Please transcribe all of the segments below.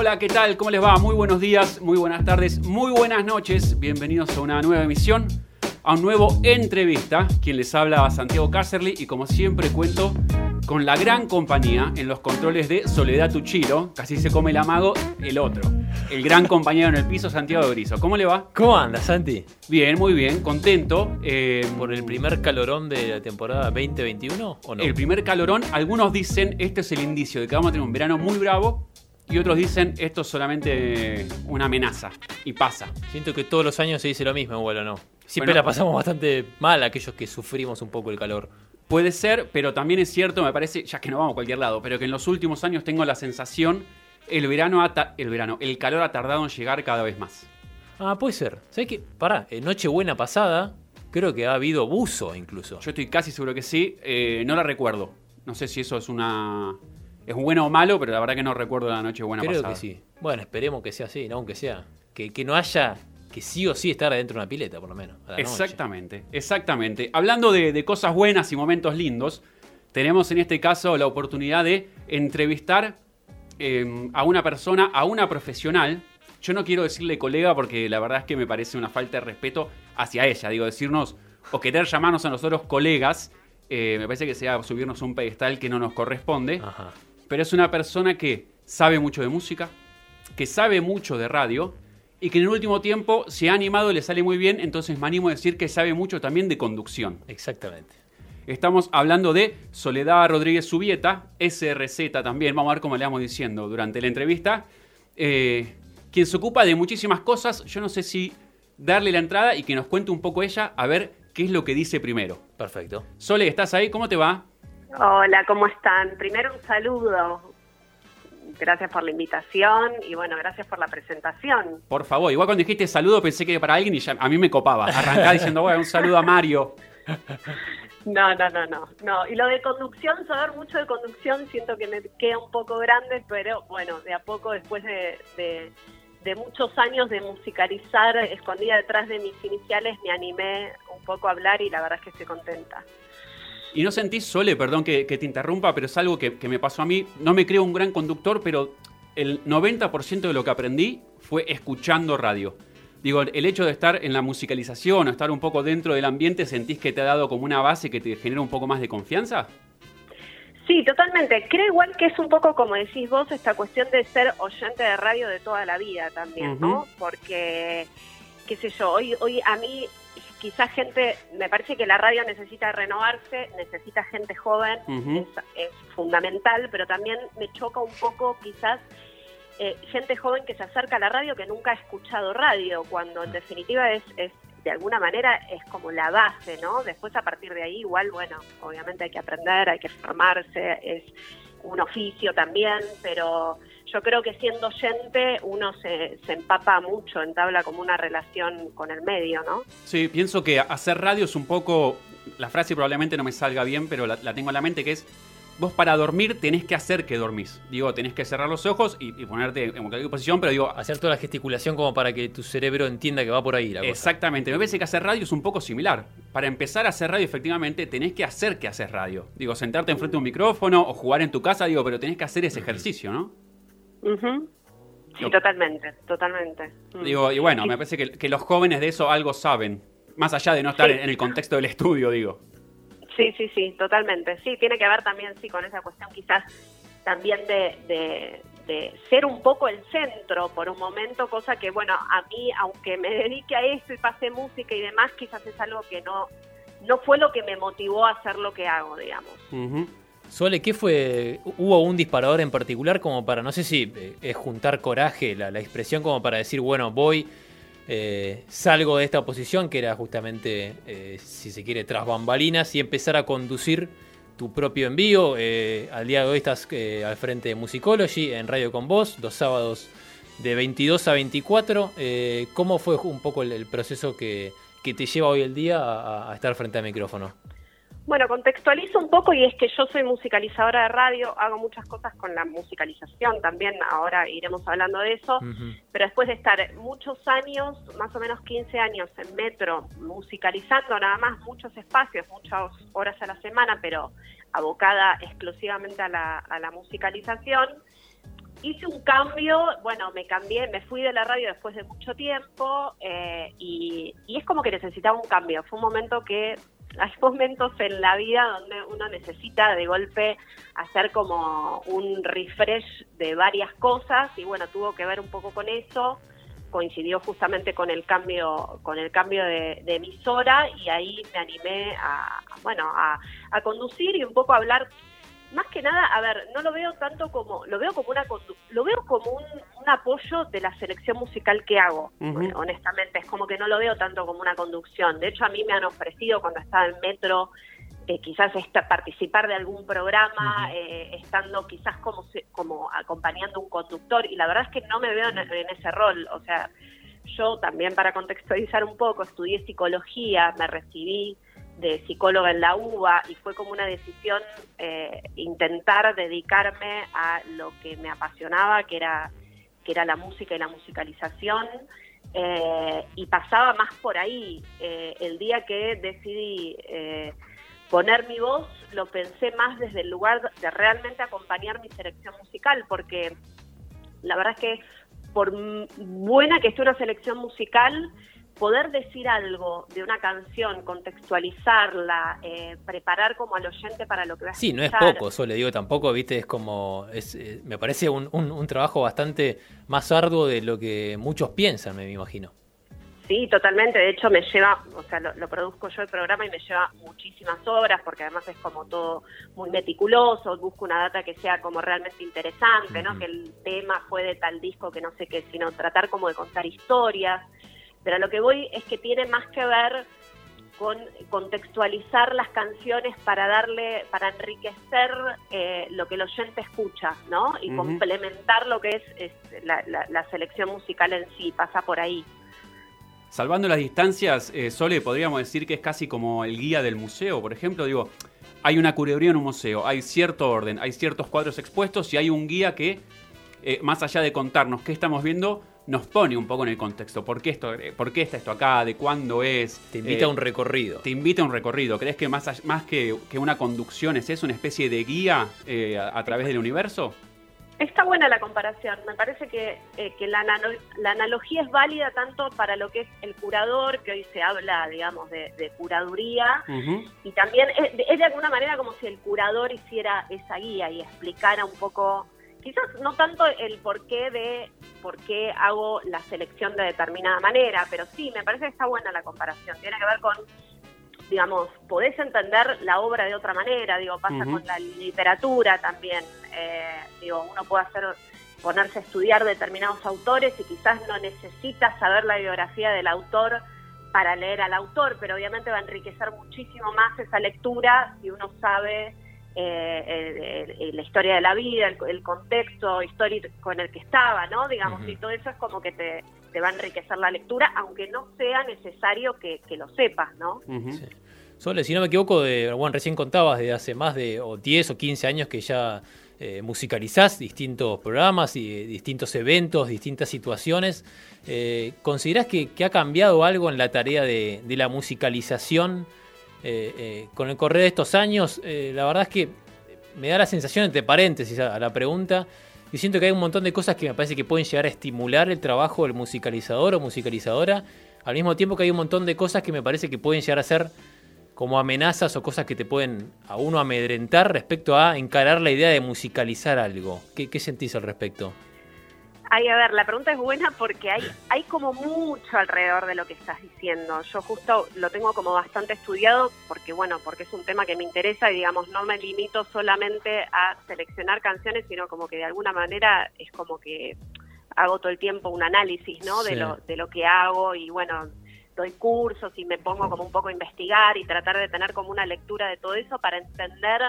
Hola, ¿qué tal? ¿Cómo les va? Muy buenos días, muy buenas tardes, muy buenas noches. Bienvenidos a una nueva emisión, a un nuevo entrevista. Quien les habla Santiago Cácerly y como siempre cuento con la gran compañía en los controles de Soledad Tuchilo. Casi se come el amago, el otro. El gran compañero en el piso, Santiago Griso. ¿Cómo le va? ¿Cómo anda, Santi? Bien, muy bien, contento. Eh, ¿Por el primer calorón de la temporada 2021 o no? El primer calorón, algunos dicen este es el indicio de que vamos a tener un verano muy bravo y otros dicen esto es solamente una amenaza y pasa. Siento que todos los años se dice lo mismo, igual o no. Siempre la pasamos bastante mal aquellos que sufrimos un poco el calor. Puede ser, pero también es cierto, me parece, ya que no vamos a cualquier lado, pero que en los últimos años tengo la sensación, el verano, el verano, el calor ha tardado en llegar cada vez más. Ah, puede ser. ¿Sabes qué? Pará, en Nochebuena pasada, creo que ha habido buzo incluso. Yo estoy casi seguro que sí, eh, no la recuerdo. No sé si eso es una es bueno o malo, pero la verdad que no recuerdo la noche buena Creo que sí. Bueno, esperemos que sea así, ¿no? Aunque sea. Que, no haya que sí o sí estar adentro de una pileta, por lo menos. exactamente, exactamente. Hablando de, cosas buenas y momentos lindos, tenemos en este caso la oportunidad de entrevistar em, a una persona, a una profesional. Yo no quiero decirle colega porque la verdad es que me parece una falta de respeto hacia ella. Digo, decirnos o querer llamarnos a nosotros colegas, eh, me parece que sea subirnos a un pedestal que no nos corresponde. Ajá pero es una persona que sabe mucho de música, que sabe mucho de radio y que en el último tiempo se ha animado y le sale muy bien, entonces me animo a decir que sabe mucho también de conducción. Exactamente. Estamos hablando de Soledad Rodríguez Subieta, SRZ también, vamos a ver cómo le vamos diciendo durante la entrevista, eh, quien se ocupa de muchísimas cosas, yo no sé si darle la entrada y que nos cuente un poco ella, a ver qué es lo que dice primero. Perfecto. Sole, ¿estás ahí? ¿Cómo te va? Hola, ¿cómo están? Primero un saludo. Gracias por la invitación y bueno, gracias por la presentación. Por favor, igual cuando dijiste saludo pensé que para alguien y ya, a mí me copaba. Arrancá diciendo, bueno, un saludo a Mario. No, no, no, no, no. Y lo de conducción, saber mucho de conducción, siento que me queda un poco grande, pero bueno, de a poco después de, de muchos años de musicalizar escondida detrás de mis iniciales, me animé un poco a hablar y la verdad es que estoy contenta. Y no sentís, Sole, perdón que, te interrumpa, pero es algo que, me pasó a mí. No me creo un gran conductor, pero el 90% de lo que aprendí fue escuchando radio. Digo, el hecho de estar en la musicalización o estar un poco dentro del ambiente, ¿sentís que te ha dado como una base que te genera un poco más de confianza? Sí, totalmente. Creo igual que es un poco como decís vos, esta cuestión de ser oyente de radio de toda la vida también, ¿no? Porque, qué sé yo, hoy, hoy a mí quizás gente, me parece que la radio necesita renovarse, necesita gente joven, es, fundamental, pero también me choca un poco quizás eh, gente joven que se acerca a la radio que nunca ha escuchado radio, cuando en definitiva es, es de alguna manera es como la base, ¿no? Después a partir de ahí igual, bueno, obviamente hay que aprender, hay que formarse, es un oficio también, pero yo creo que siendo oyente uno se, se, empapa mucho, entabla como una relación con el medio, ¿no? Sí, pienso que hacer radio es un poco, la frase probablemente no me salga bien, pero la, tengo en la mente, que es, vos para dormir tenés que hacer que dormís. Digo, tenés que cerrar los ojos y, ponerte en cualquier posición, pero digo... Hacer toda la gesticulación como para que tu cerebro entienda que va por ahí la Exactamente, me parece que hacer radio es un poco similar. Para empezar a hacer radio, efectivamente, tenés que hacer que haces radio. Digo, sentarte enfrente de un micrófono o jugar en tu casa, digo, pero tenés que hacer ese ejercicio, ¿no? Sí, totalmente, totalmente. Mm. Digo, y bueno, me parece que, los jóvenes de eso algo saben, más allá de no estar en, el contexto del estudio, digo. Sí, sí, sí, totalmente. Sí, tiene que ver también, sí, con esa cuestión quizás también de, de, ser un poco el centro por un momento, cosa que, bueno, a mí, aunque me dedique a esto y pase música y demás, quizás es algo que no, no fue lo que me motivó a hacer lo que hago, digamos. Sole, ¿qué fue? ¿Hubo un disparador en particular como para, no sé si eh, es juntar coraje, la, expresión como para decir, bueno, voy, eh, salgo de esta posición, que era justamente, eh, si se quiere, tras bambalinas, y empezar a conducir tu propio envío? al día de hoy estás al frente de Musicology en Radio con Vos, dos sábados de 22 a 24. ¿Cómo fue un poco el, proceso que, te lleva hoy el día a estar frente al micrófono? Bueno, contextualizo un poco y es que yo soy musicalizadora de radio, hago muchas cosas con la musicalización también, ahora iremos hablando de eso, pero después de estar muchos años, más o menos 15 años en metro, musicalizando nada más muchos espacios, muchas horas a la semana, pero abocada exclusivamente a la, a la musicalización, hice un cambio, bueno, me cambié, me fui de la radio después de mucho tiempo eh, y, es como que necesitaba un cambio. Fue un momento que hay momentos en la vida donde uno necesita de golpe hacer como un refresh de varias cosas y bueno, tuvo que ver un poco con eso. Coincidió justamente con el cambio, con el cambio de, emisora y ahí me animé a, bueno, a, a conducir y un poco a hablar más que nada, a ver, no lo veo tanto como, lo veo como una lo veo como un, apoyo de la selección musical que hago, honestamente, es como que no lo veo tanto como una conducción. De hecho, a mí me han ofrecido cuando estaba en metro eh, quizás participar de algún programa, eh, estando quizás como, como acompañando un conductor, y la verdad es que no me veo en, en ese rol, o sea, yo también para contextualizar un poco, estudié psicología, me recibí de psicóloga en la UBA y fue como una decisión eh, intentar dedicarme a lo que me apasionaba, que era, que era la música y la musicalización. Eh, y pasaba más por ahí. Eh, el día que decidí poner mi voz, lo pensé más desde el lugar de realmente acompañar mi selección musical, porque la verdad es que por buena que esté una selección musical, poder decir algo de una canción, contextualizarla, eh, preparar como al oyente para lo que va a Sí, no es poco, eso le digo tampoco, viste, es como, es, eh, me parece un, un, trabajo bastante más arduo de lo que muchos piensan, me imagino. Sí, totalmente. De hecho, me lleva, o sea, lo, produzco yo el programa y me lleva muchísimas horas porque además es como todo muy meticuloso. Busco una data que sea como realmente interesante, ¿no? Que el tema fue de tal disco que no sé qué, sino tratar como de contar historias. Pero a lo que voy es que tiene más que ver con contextualizar las canciones para darle, para enriquecer eh, lo que el oyente escucha, ¿no? Y complementar lo que es, la, selección musical en sí, pasa por ahí. Salvando las distancias, eh, Sole, podríamos decir que es casi como el guía del museo, por ejemplo, digo, hay una curaduría en un museo, hay cierto orden, hay ciertos cuadros expuestos y hay un guía que, eh, más allá de contarnos qué estamos viendo, nos pone un poco en el contexto. ¿Por qué, esto, por qué está esto acá? ¿De cuándo es? Te invita a un recorrido. Te invita a un recorrido. ¿Crees que más, más que, una conducción es eso, una especie de guía eh, a, través del universo? Está buena la comparación. Me parece que, eh, la, la, analogía es válida tanto para lo que es el curador, que hoy se habla, digamos, de, curaduría, y también es, es, de alguna manera como si el curador hiciera esa guía y explicara un poco quizás no tanto el porqué de por qué hago la selección de determinada manera, pero sí, me parece que está buena la comparación. Tiene que ver con, digamos, podés entender la obra de otra manera, digo, pasa con la literatura también. Eh, digo, uno puede hacer ponerse a estudiar determinados autores y quizás no necesita saber la biografía del autor para leer al autor, pero obviamente va a enriquecer muchísimo más esa lectura si uno sabe eh, la historia de la vida, el, contexto histórico en el que estaba, ¿no? Digamos, y todo eso es como que te, va a enriquecer la lectura, aunque no sea necesario que, lo sepas, ¿no? Sole, si no me equivoco, de, bueno, recién contabas de hace más de 10 o 15 años que ya eh, musicalizás distintos programas y eh, distintos eventos, distintas situaciones. Eh, ¿Considerás que, ha cambiado algo en la tarea de, de la musicalización? Eh, eh, con el correr de estos años, eh, la verdad es que me da la sensación, entre paréntesis a, la pregunta, y siento que hay un montón de cosas que me parece que pueden llegar a estimular el trabajo del musicalizador o musicalizadora, al mismo tiempo que hay un montón de cosas que me parece que pueden llegar a ser como amenazas o cosas que te pueden a uno amedrentar respecto a encarar la idea de musicalizar algo. ¿Qué, qué sentís al respecto? Ay, a ver, la pregunta es buena porque hay, hay como mucho alrededor de lo que estás diciendo. Yo justo lo tengo como bastante estudiado porque, bueno, porque es un tema que me interesa y, digamos, no me limito solamente a seleccionar canciones, sino como que de alguna manera es como que hago todo el tiempo un análisis, ¿no? De, lo, de lo que hago y, bueno, doy cursos y me pongo como un poco a investigar y tratar de tener como una lectura de todo eso para entender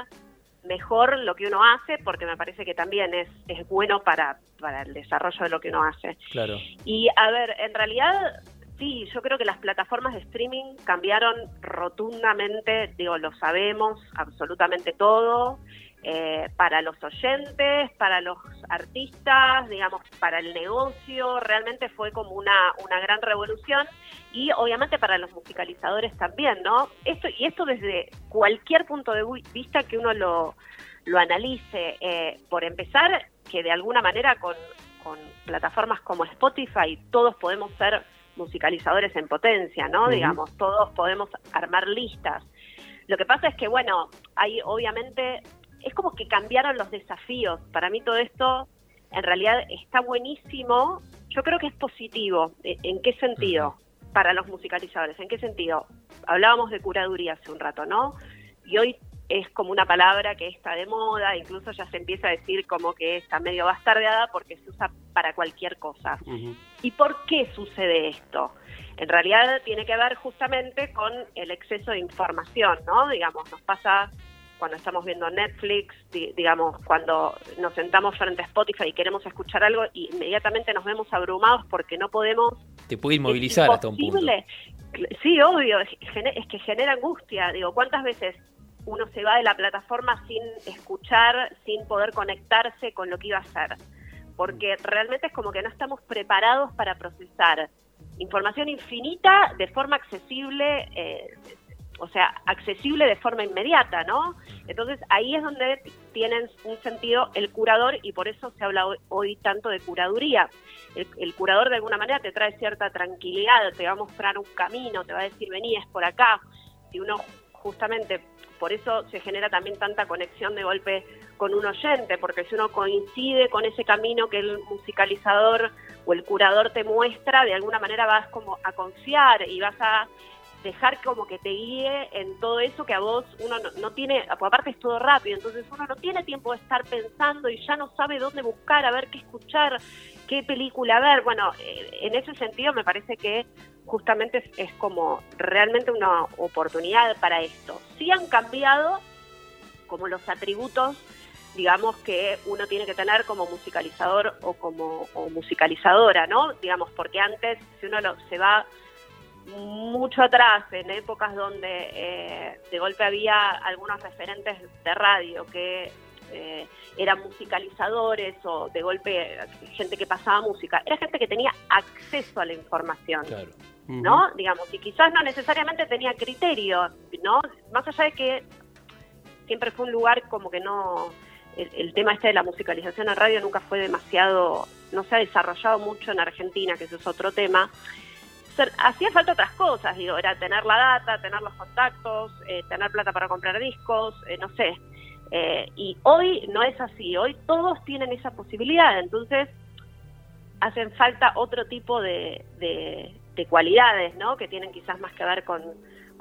mejor lo que uno hace, porque me parece que también es, es bueno para, para el desarrollo de lo que uno hace. Claro. Y a ver, en realidad sí, yo creo que las plataformas de streaming cambiaron rotundamente, digo, lo sabemos, absolutamente todo. Eh, para los oyentes, para los artistas, digamos, para el negocio, realmente fue como una, una gran revolución y obviamente para los musicalizadores también, ¿no? Esto, y esto desde cualquier punto de vista que uno lo, lo analice. Eh, por empezar, que de alguna manera con, con plataformas como Spotify todos podemos ser musicalizadores en potencia, ¿no? Digamos, todos podemos armar listas. Lo que pasa es que, bueno, hay obviamente, es como que cambiaron los desafíos. Para mí todo esto en realidad está buenísimo. Yo creo que es positivo. ¿En qué sentido? Para los musicalizadores. ¿En qué sentido? Hablábamos de curaduría hace un rato, ¿no? Y hoy es como una palabra que está de moda, incluso ya se empieza a decir como que está medio bastardeada porque se usa para cualquier cosa. ¿Y por qué sucede esto? En realidad tiene que ver justamente con el exceso de información, ¿no? Digamos, nos pasa cuando estamos viendo Netflix, digamos, cuando nos sentamos frente a Spotify y queremos escuchar algo, inmediatamente nos vemos abrumados porque no podemos... Te puede inmovilizar hasta un punto. Sí, obvio, es que genera angustia. Digo, ¿cuántas veces uno se va de la plataforma sin escuchar, sin poder conectarse con lo que iba a hacer. Porque realmente es como que no estamos preparados para procesar información infinita de forma accesible, eh, o sea, accesible de forma inmediata, ¿no? Entonces ahí es donde tienen un sentido el curador y por eso se habla hoy, tanto de curaduría. El, el, curador de alguna manera te trae cierta tranquilidad, te va a mostrar un camino, te va a decir, vení, es por acá. Si uno justamente por eso se genera también tanta conexión de golpe con un oyente, porque si uno coincide con ese camino que el musicalizador o el curador te muestra, de alguna manera vas como a confiar y vas a dejar como que te guíe en todo eso que a vos uno no, tiene, aparte es todo rápido, entonces uno no tiene tiempo de estar pensando y ya no sabe dónde buscar, a ver qué escuchar, qué película ver. Bueno, eh, en ese sentido me parece que justamente es, como realmente una oportunidad para esto. Sí han cambiado como los atributos, digamos, que uno tiene que tener como musicalizador o como musicalizadora, ¿no? Digamos, porque antes, si uno se va mucho atrás, en épocas donde eh, de golpe había algunos referentes de radio que eh, eran musicalizadores o de golpe gente que pasaba música, era gente que tenía acceso a la información. ¿no? Digamos, y quizás no necesariamente tenía criterio, ¿no? Más allá de que siempre fue un lugar como que no, el, tema este de la musicalización en radio nunca fue demasiado, no se ha desarrollado mucho en Argentina, que eso es otro tema. Hacía falta otras cosas, digo, era tener la data, tener los contactos, eh, tener plata para comprar discos, eh, no sé. Eh, y hoy no es así, hoy todos tienen esa posibilidad, entonces hacen falta otro tipo de, de cualidades, ¿no? Que tienen quizás más que ver con,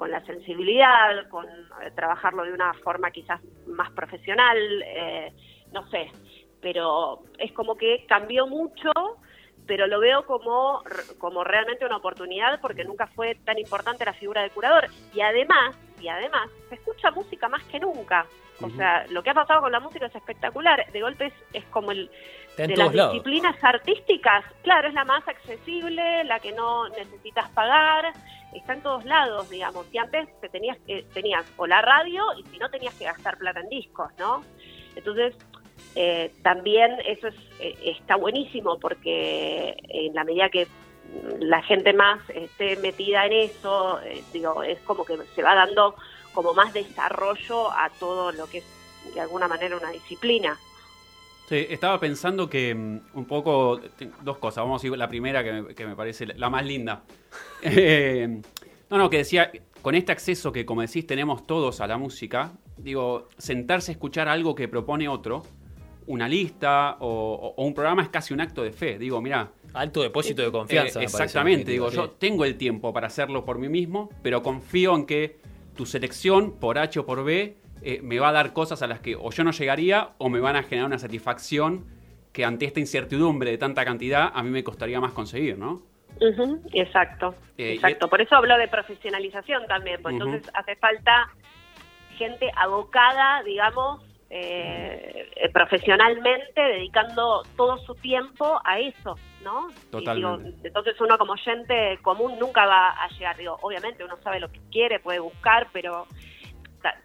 la sensibilidad, con eh, trabajarlo de una forma quizás más profesional, no sé, pero es como que cambió mucho, pero lo veo como, como realmente una oportunidad porque nunca fue tan importante la figura del curador. Y además, y además, se escucha música más que nunca. O sea, lo que ha pasado con la música es espectacular. De golpe es, como el de las disciplinas artísticas, claro, es la más accesible, la que no necesitas pagar, está en todos lados, digamos. Y antes te tenías, que tenías o la radio y si no tenías que gastar plata en discos, ¿no? Entonces, eh, también eso es, eh, está buenísimo porque en la medida que la gente más esté metida en eso, eh, digo, es como que se va dando como más desarrollo a todo lo que es de alguna manera una disciplina. Sí, estaba pensando que mm, un poco, dos cosas, vamos a ir la primera que me, parece la más linda. Eh, no, no, que decía, con este acceso que como decís tenemos todos a la música, digo, sentarse a escuchar algo que propone otro, una lista o, un programa es casi un acto de fe. Digo, mira. Alto depósito de confianza. Eh, exactamente, digo, yo tengo el tiempo para hacerlo por mí mismo, pero confío en que tu selección, por H o por B, eh, me va a dar cosas a las que o yo no llegaría o me van a generar una satisfacción que ante esta incertidumbre de tanta cantidad a mí me costaría más conseguir, ¿no? exacto, eh, exacto. Por eso hablo de profesionalización también, pues entonces hace falta gente abocada, digamos, eh, profesionalmente, dedicando todo su tiempo a eso, ¿no? entonces uno como oyente común nunca va a llegar, digo, obviamente uno sabe lo que quiere, puede buscar, pero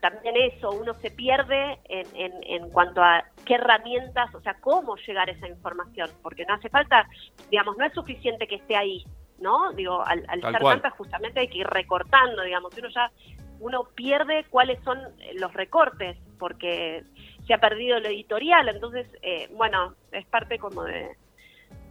también eso, uno se pierde en, en, cuanto a qué herramientas, o sea, cómo llegar a esa información, porque no hace falta, digamos, no es suficiente que esté ahí, ¿no? Digo, al, al ser tanta justamente hay que ir recortando, digamos, uno ya uno pierde cuáles son los recortes, porque se ha perdido lo editorial, entonces, eh, bueno, es parte como de,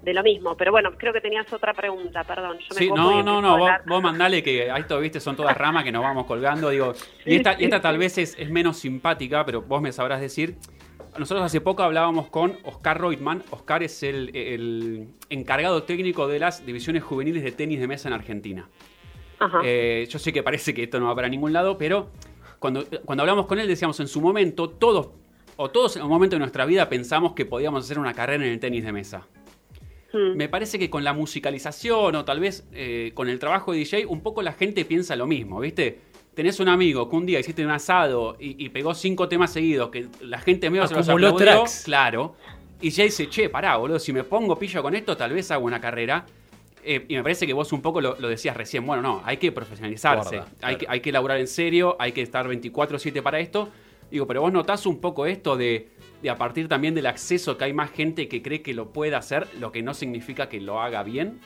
de lo mismo. Pero bueno, creo que tenías otra pregunta, perdón. Yo sí, no, no, no, vos, mandale que a esto, viste, son todas ramas que nos vamos colgando. Digo, y esta, y esta tal vez es, es, menos simpática, pero vos me sabrás decir. Nosotros hace poco hablábamos con Oscar Reutemann. Oscar es el, el encargado técnico de las divisiones juveniles de tenis de mesa en Argentina. Eh, yo sé que parece que esto no va para ningún lado, pero cuando, cuando hablamos con él decíamos en su momento, todos, o todos en un momento de nuestra vida pensamos que podíamos hacer una carrera en el tenis de mesa. Hmm. Me parece que con la musicalización o tal vez eh, con el trabajo de DJ, un poco la gente piensa lo mismo, ¿viste? Tenés un amigo que un día hiciste un asado y, pegó cinco temas seguidos, que la gente medio se los aplaudió, tracks. claro. Y ya dice, che, pará, boludo, si me pongo pillo con esto, tal vez hago una carrera. Eh, y me parece que vos un poco lo, decías recién. Bueno, no, hay que profesionalizarse. hay, que, hay que laburar en serio, hay que estar 24-7 para esto. Digo, pero vos notás un poco esto de de a partir también del acceso que hay más gente que cree que lo puede hacer, lo que no significa que lo haga bien?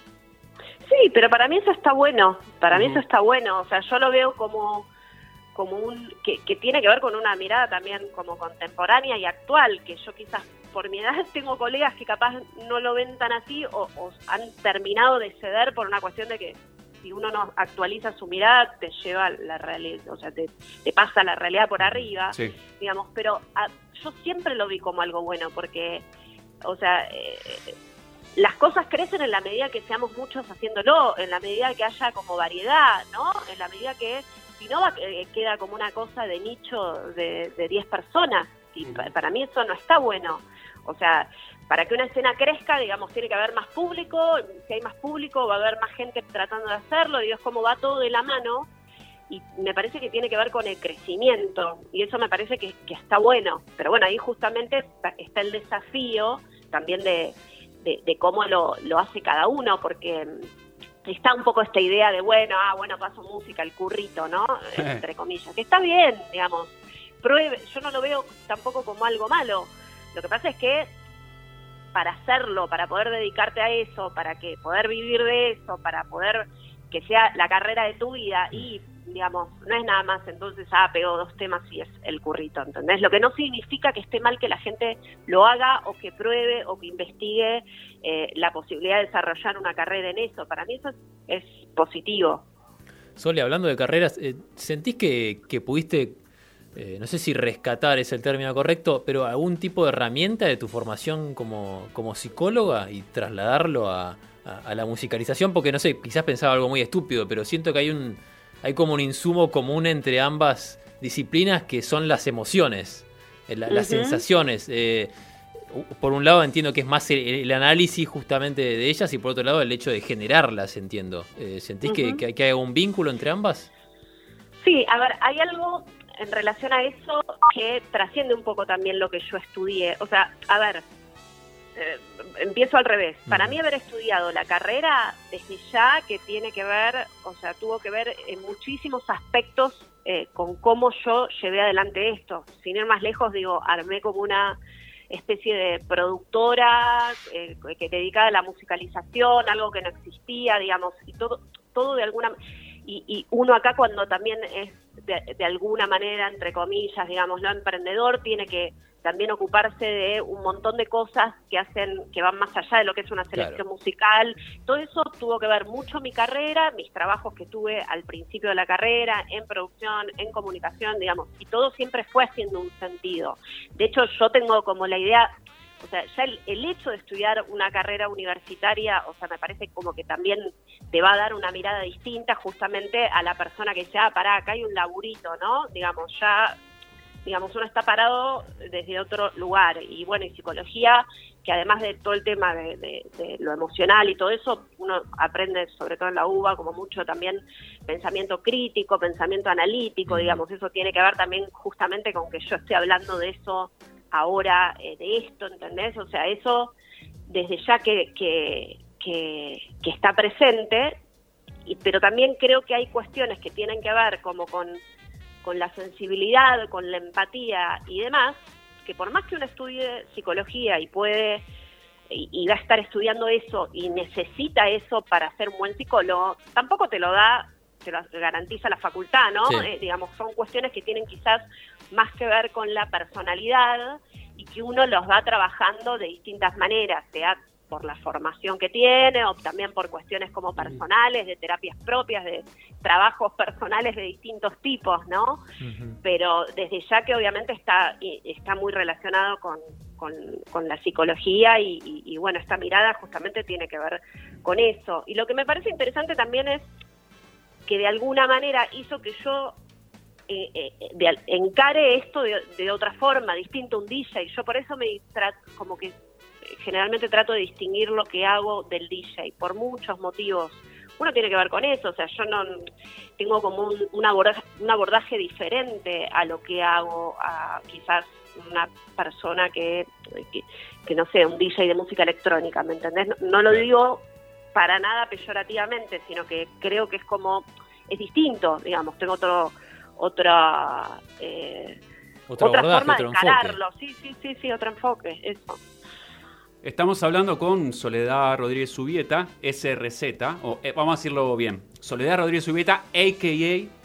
Sí, pero para mí eso está bueno, para mí eso está bueno, o sea, yo lo veo como como un que, que, tiene que ver con una mirada también como contemporánea y actual, que yo quizás por mi edad tengo colegas que capaz no lo ven tan así o, o han terminado de ceder por una cuestión de que si uno no actualiza su mirada, te lleva la realidad, o sea, te, pasa la realidad por arriba, digamos, pero yo siempre lo vi como algo bueno, porque, o sea, eh, las cosas crecen en la medida que seamos muchos haciéndolo, en la medida que haya como variedad, ¿no? En la medida que, si no, eh, queda como una cosa de nicho de 10 personas, y para mí eso no está bueno. O sea, para que una escena crezca, digamos, tiene que haber más público, si hay más público va a haber más gente tratando de hacerlo, y es como va todo de la mano, y me parece que tiene que ver con el crecimiento, y eso me parece que, está bueno, pero bueno, ahí justamente está, el desafío también de, cómo lo, hace cada uno, porque está un poco esta idea de, bueno, ah, bueno, paso música, el currito, ¿no? Entre comillas, que está bien, digamos, pruebe, yo no lo veo tampoco como algo malo, lo que pasa es que para hacerlo, para poder dedicarte a eso, para que poder vivir de eso, para poder que sea la carrera de tu vida y digamos, no es nada más entonces, ah, pegó dos temas y es el currito, ¿entendés? Lo que no significa que esté mal que la gente lo haga o que pruebe o que investigue eh, la posibilidad de desarrollar una carrera en eso. Para mí eso es, positivo. Sole, hablando de carreras, eh, ¿sentís que, que pudiste eh, no sé si rescatar es el término correcto, pero algún tipo de herramienta de tu formación como, como psicóloga y trasladarlo a, la musicalización, porque no sé, quizás pensaba algo muy estúpido, pero siento que hay un hay como un insumo común entre ambas disciplinas que son las emociones, eh, las sensaciones. Eh, por un lado entiendo que es más el, análisis justamente de ellas y por otro lado el hecho de generarlas, entiendo. ¿Sentís que, que, hay un vínculo entre ambas? Sí, a ver, hay algo en relación a eso que trasciende un poco también lo que yo estudié. O sea, a ver, eh, empiezo al revés. Para mí haber estudiado la carrera desde ya que tiene que ver, o sea, tuvo que ver en muchísimos aspectos eh, con cómo yo llevé adelante esto. Sin ir más lejos, digo, armé como una especie de productora eh, que dedicada a la musicalización, algo que no existía, digamos, y todo, todo de alguna y, y uno acá cuando también es de, alguna manera, entre comillas, digamos, lo emprendedor, tiene que también ocuparse de un montón de cosas que hacen, que van más allá de lo que es una selección musical. Todo eso tuvo que ver mucho mi carrera, mis trabajos que tuve al principio de la carrera, en producción, en comunicación, digamos, y todo siempre fue haciendo un sentido. De hecho, yo tengo como la idea, o sea, ya el, hecho de estudiar una carrera universitaria, o sea, me parece como que también te va a dar una mirada distinta justamente a la persona que dice, ah, pará, acá hay un laburito, ¿no? Digamos, ya, digamos, uno está parado desde otro lugar. Y bueno, y psicología, que además de todo el tema de, lo emocional y todo eso, uno aprende, sobre todo en la UBA, como mucho también pensamiento crítico, pensamiento analítico, digamos, eso tiene que ver también justamente con que yo esté hablando de eso ahora eh, de esto, ¿entendés? O sea, eso desde ya que, que, que, está presente, y, pero también creo que hay cuestiones que tienen que ver como con, con la sensibilidad, con la empatía y demás, que por más que uno estudie psicología y puede y, va a estar estudiando eso y necesita eso para ser un buen psicólogo, tampoco te lo da, te lo garantiza la facultad, ¿no? Eh, digamos, son cuestiones que tienen quizás más que ver con la personalidad y que uno los va trabajando de distintas maneras, sea por la formación que tiene o también por cuestiones como personales, de terapias propias, de trabajos personales de distintos tipos, ¿no? Pero desde ya que obviamente está, está muy relacionado con, con, la psicología y, bueno, esta mirada justamente tiene que ver con eso. Y lo que me parece interesante también es que de alguna manera hizo que yo eh, eh, encare esto de, de, otra forma, distinto a un DJ. Yo por eso me como que generalmente trato de distinguir lo que hago del DJ, por muchos motivos. Uno tiene que ver con eso, o sea, yo no tengo como un, abordaje, un abordaje diferente a lo que hago a quizás una persona que, que, no sé, un DJ de música electrónica, ¿me entendés? No, lo digo para nada peyorativamente, sino que creo que es como, es distinto, digamos, tengo otro, otra, eh, otra forma de encararlo, sí, sí, sí, sí, otro enfoque, eso. Estamos hablando con Soledad Rodríguez Subieta, SRZ, o eh, vamos a decirlo bien, Soledad Rodríguez Subieta, a.k.a.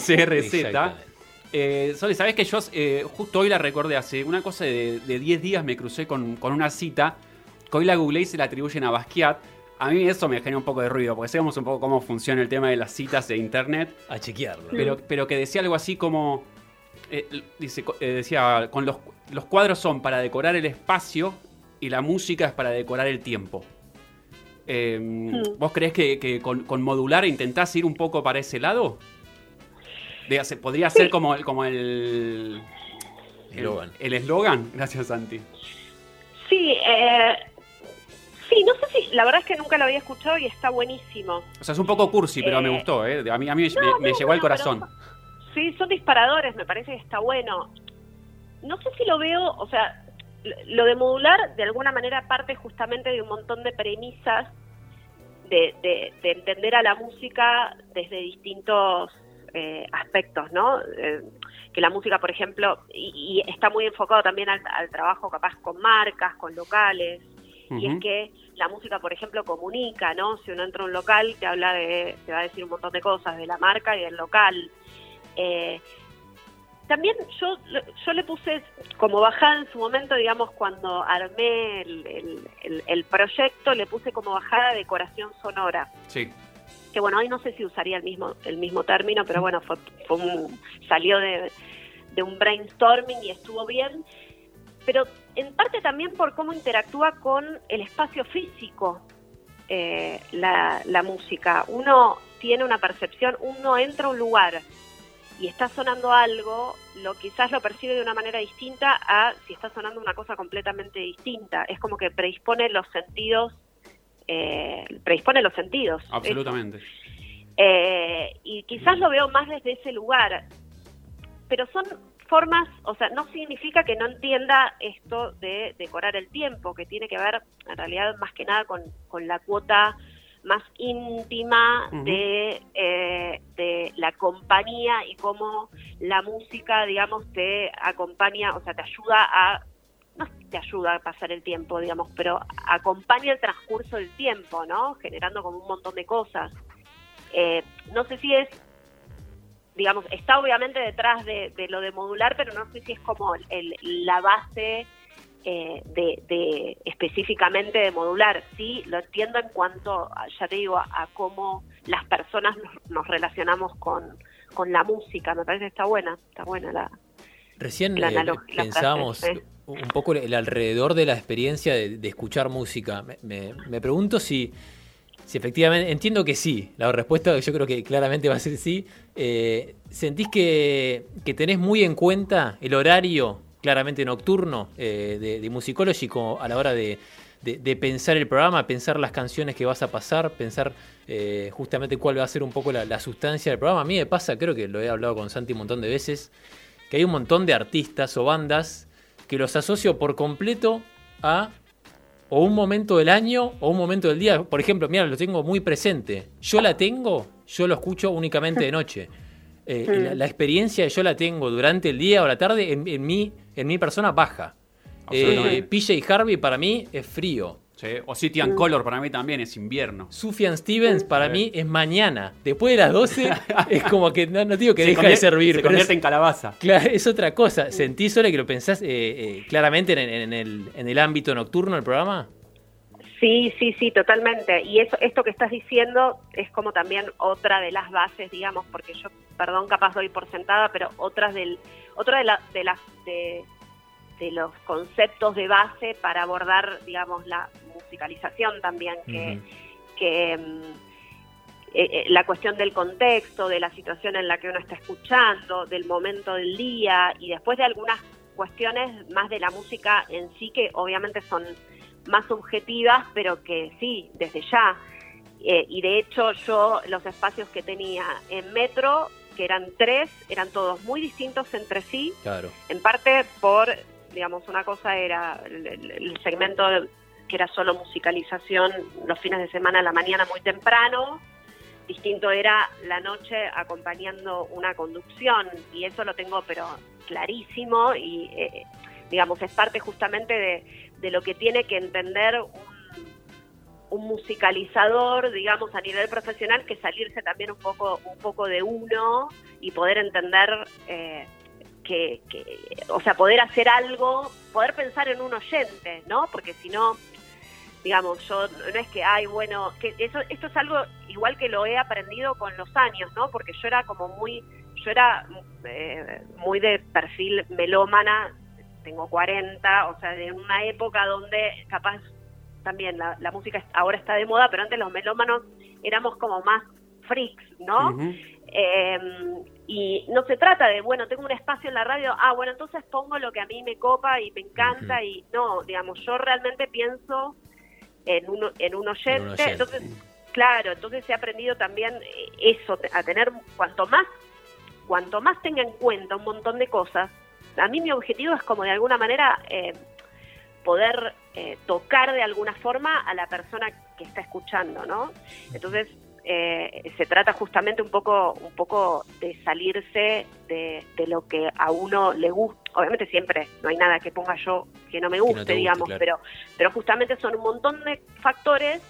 SRZ. eh, Sole, ¿sabes que yo eh, justo hoy la recordé? Hace una cosa de, 10 días me crucé con, una cita que hoy la googleé y se la atribuyen a Basquiat. A mí eso me genera un poco de ruido, porque sabemos un poco cómo funciona el tema de las citas de internet. A chequearlo. Pero, pero que decía algo así como... Eh, dice, decía, con los, los cuadros son para decorar el espacio y la música es para decorar el tiempo. Em, hmm. ¿Vos crees que, con, modular intentás ir un poco para ese lado? podría ser como, como el el eslogan. Gracias, Santi. Sí, eh, sí, no sé si, la verdad es que nunca lo había escuchado y está buenísimo. O sea, es un poco cursi, pero me eh, gustó, ¿eh? A mí, a mí me, llegó al corazón. sí, son disparadores, me parece que está bueno. No sé si lo veo, o sea, lo de modular de alguna manera parte justamente de un montón de premisas de, de, entender a la música desde distintos eh, aspectos, ¿no? Eh, que la música, por ejemplo, y, está muy enfocado también al, trabajo capaz con marcas, con locales, y es que la música, por ejemplo, comunica, ¿no? Si uno entra a un local, te habla de, te va a decir un montón de cosas de la marca y del local. Eh, también yo, yo le puse como bajada en su momento, digamos, cuando armé el, proyecto, le puse como bajada decoración sonora. Sí. Que bueno, hoy no sé si usaría el mismo, el mismo término, pero bueno, fue, salió de, un brainstorming y estuvo bien. Pero en parte también por cómo interactúa con el espacio físico eh, la, la música. Uno tiene una percepción, uno entra a un lugar y está sonando algo, lo quizás lo percibe de una manera distinta a si está sonando una cosa completamente distinta. Es como que predispone los sentidos, eh, predispone los sentidos. Absolutamente. Eh, y quizás lo veo más desde ese lugar, pero son formas, o sea, no significa que no entienda esto de decorar el tiempo, que tiene que ver en realidad más que nada con, con la cuota más íntima de, eh, de la compañía y cómo la música, digamos, te acompaña, o sea, te ayuda a, no te ayuda a pasar el tiempo, digamos, pero acompaña el transcurso del tiempo, ¿no? Generando como un montón de cosas. Eh, no sé si es, digamos, está obviamente detrás de, lo de modular, pero no sé si es como el, la base eh, de, específicamente de modular. Sí, lo entiendo en cuanto, ya te digo, a, cómo las personas nos, relacionamos con, con, la música. Me parece que está buena, está buena la. Recién eh, pensábamos un poco el alrededor de la experiencia de, escuchar música. Me, me, pregunto si, si efectivamente, entiendo que sí, la respuesta yo creo que claramente va a ser sí. Eh, ¿Sentís que, que tenés muy en cuenta el horario claramente nocturno eh, de, de, Musicology a la hora de, pensar el programa, pensar las canciones que vas a pasar, pensar eh, justamente cuál va a ser un poco la, sustancia del programa. A mí me pasa, creo que lo he hablado con Santi un montón de veces, que hay un montón de artistas o bandas que los asocio por completo a o un momento del año o un momento del día. Por ejemplo, mira, lo tengo muy presente. Yo la tengo, yo lo escucho únicamente de noche. Eh, la, experiencia yo la tengo durante el día o la tarde en, en mi persona baja. Eh, PJ Harvey para mí es frío. O City and Color para mí también es invierno. Sufjan Stevens para mí es mañana. Después de las 12 es como que no, digo que deja de servir. Se convierte en calabaza. Claro, es otra cosa. ¿Sentís, Sole, que lo pensás eh, eh, claramente en, el, en el ámbito nocturno del programa? Sí, sí, sí, totalmente. Y eso, esto que estás diciendo es como también otra de las bases, digamos, porque yo, perdón, capaz doy por sentada, pero otras del, otra de, la, de las de, los conceptos de base para abordar, digamos, la musicalización también, que, que mm, eh, eh, la cuestión del contexto, de la situación en la que uno está escuchando, del momento del día y después de algunas cuestiones más de la música en sí que obviamente son más subjetivas, pero que sí, desde ya. Eh, y de hecho yo los espacios que tenía en Metro, que eran tres, eran todos muy distintos entre sí. Claro. En parte por, digamos, una cosa era el, segmento que era solo musicalización los fines de semana a la mañana muy temprano, distinto era la noche acompañando una conducción y eso lo tengo pero clarísimo y eh, digamos es parte justamente de, de lo que tiene que entender un, musicalizador, digamos, a nivel profesional, que salirse también un poco, un poco de uno y poder entender eh, que, o sea, poder hacer algo, poder pensar en un oyente, ¿no? Porque si no, digamos, yo no es que, ay, bueno, que eso, esto es algo igual que lo he aprendido con los años, ¿no? Porque yo era como muy, yo era eh, muy de perfil melómana tengo 40, o sea, de una época donde capaz también la, música ahora está de moda, pero antes los melómanos éramos como más freaks, ¿no? Em, y no se trata de, bueno, tengo un espacio en la radio, ah, bueno, entonces pongo lo que a mí me copa y me encanta, y no, digamos, yo realmente pienso en un, en un oyente, entonces, claro, entonces he aprendido también eh, eso, a tener, cuanto más, cuanto más tenga en cuenta un montón de cosas, a mí mi objetivo es como de alguna manera eh, poder eh, tocar de alguna forma a la persona que está escuchando, ¿no? Entonces eh, se trata justamente un poco, un poco de salirse de, lo que a uno le gusta. Obviamente siempre no hay nada que ponga yo que no me guste, digamos, pero, pero justamente son un montón de factores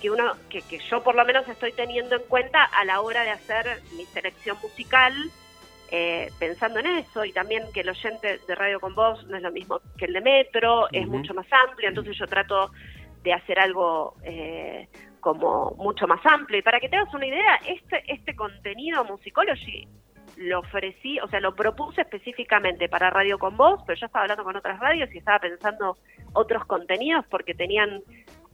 que uno, que, que yo por lo menos estoy teniendo en cuenta a la hora de hacer mi selección musical eh, pensando en eso y también que el oyente de Radio con Voz no es lo mismo que el de Metro, es mucho más amplio, entonces yo trato de hacer algo eh, como mucho más amplio. Y para que te hagas una idea, este, este contenido Musicology lo ofrecí, o sea, lo propuse específicamente para Radio con Voz, pero yo estaba hablando con otras radios y estaba pensando otros contenidos porque tenían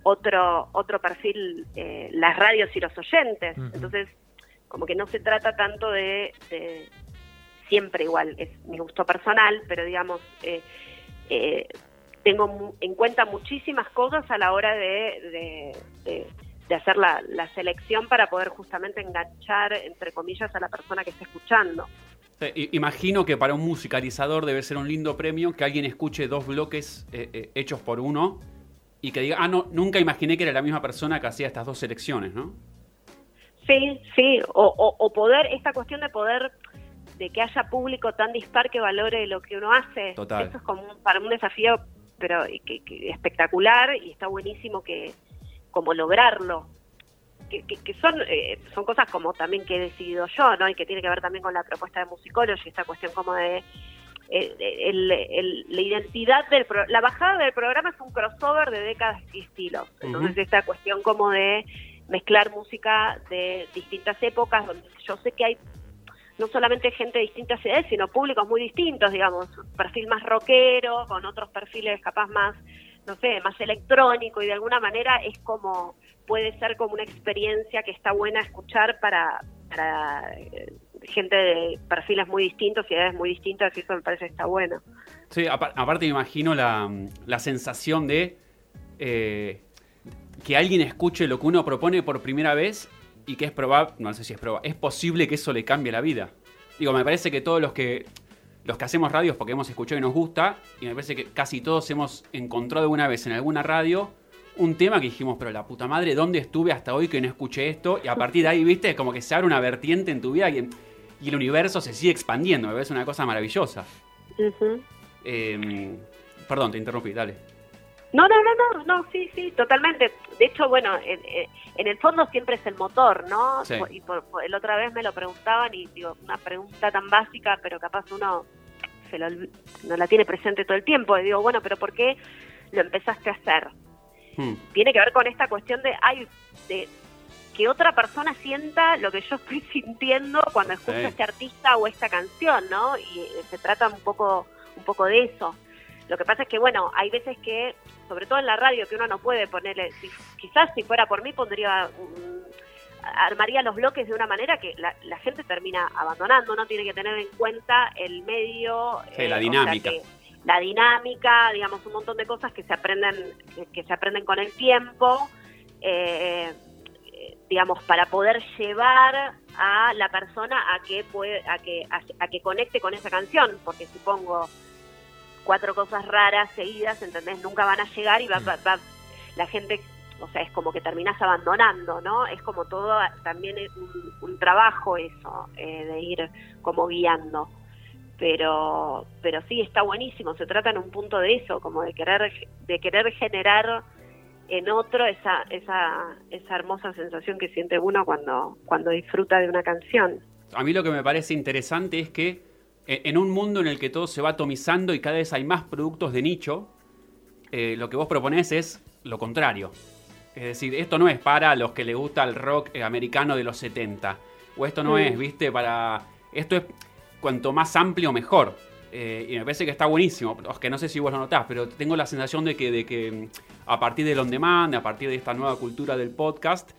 otro otro perfil eh, las radios y los oyentes. Entonces, como que no se trata tanto de, siempre igual, es mi gusto personal, pero digamos, eh, eh, tengo en cuenta muchísimas cosas a la hora de, de, hacer la, selección para poder justamente enganchar, entre comillas, a la persona que está escuchando. imagino que para un musicalizador debe ser un lindo premio que alguien escuche dos bloques eh, hechos por uno y que diga, ah, no, nunca imaginé que era la misma persona que hacía estas dos selecciones, ¿no? Sí, sí, o, o poder, esta cuestión de poder de que haya público tan dispar que valore lo que uno hace. Total. Eso es como para un desafío pero que, espectacular y está buenísimo que como lograrlo. Que, que, son eh, son cosas como también que he decidido yo, ¿no? Y que tiene que ver también con la propuesta de y esta cuestión como de eh, la identidad del la bajada del programa es un crossover de décadas y estilos. Entonces esta cuestión como de mezclar música de distintas épocas, donde yo sé que hay no solamente gente de distintas edades, sino públicos muy distintos, digamos, perfil más rockero, con otros perfiles capaz más, no sé, más electrónico y de alguna manera es como, puede ser como una experiencia que está buena escuchar para, para eh, gente de perfiles muy distintos y edades muy distintas y eso me parece que está bueno. Sí, aparte me imagino la, la sensación de eh, que alguien escuche lo que uno propone por primera vez y que es probable, no sé si es probable, es posible que eso le cambie la vida. Digo, me parece que todos los que los que hacemos radios porque hemos escuchado y nos gusta, y me parece que casi todos hemos encontrado alguna vez en alguna radio un tema que dijimos, pero la puta madre, ¿dónde estuve hasta hoy que no escuché esto? Y a partir de ahí, viste, es como que se abre una vertiente en tu vida y, el universo se sigue expandiendo, me parece una cosa maravillosa. Em, perdón, te interrumpí, dale. No, no, no, no, no, sí, sí, totalmente. De hecho, bueno, en, en el fondo siempre es el motor, ¿no? Y por, el otra vez me lo preguntaban y digo, una pregunta tan básica, pero capaz uno se lo, no la tiene presente todo el tiempo. Y digo, bueno, pero ¿por qué lo empezaste a hacer? Hmm. Tiene que ver con esta cuestión de, ay, de que otra persona sienta lo que yo estoy sintiendo cuando escucho a este artista o esta canción, ¿no? Y eh, se trata un poco, un poco de eso. Lo que pasa es que, bueno, hay veces que, sobre todo en la radio, que uno no puede ponerle, quizás si fuera por mí pondría, armaría los bloques de una manera que la, gente termina abandonando, no tiene que tener en cuenta el medio. la eh, dinámica. la dinámica, digamos, un montón de cosas que se aprenden, que, se aprenden con el tiempo. Eh, digamos, para poder llevar a la persona a que puede, a que, a, que conecte con esa canción, porque si pongo cuatro cosas raras seguidas, ¿entendés? Nunca van a llegar y va, la gente, o sea, es como que terminas abandonando, ¿no? Es como todo, también es un, trabajo eso, eh, de ir como guiando. Pero, pero sí, está buenísimo, se trata en un punto de eso, como de querer, de querer generar en otro esa, esa, esa hermosa sensación que siente uno cuando, cuando disfruta de una canción. A mí lo que me parece interesante es que en un mundo en el que todo se va atomizando y cada vez hay más productos de nicho, eh, lo que vos proponés es lo contrario. Es decir, esto no es para los que les gusta el rock eh, americano de los 70. O esto no mm. es, viste, para... Esto es cuanto más amplio mejor. Eh, y me parece que está buenísimo. Es que no sé si vos lo notás, pero tengo la sensación de que, de que mm, a partir del on demand, a partir de esta nueva cultura del podcast,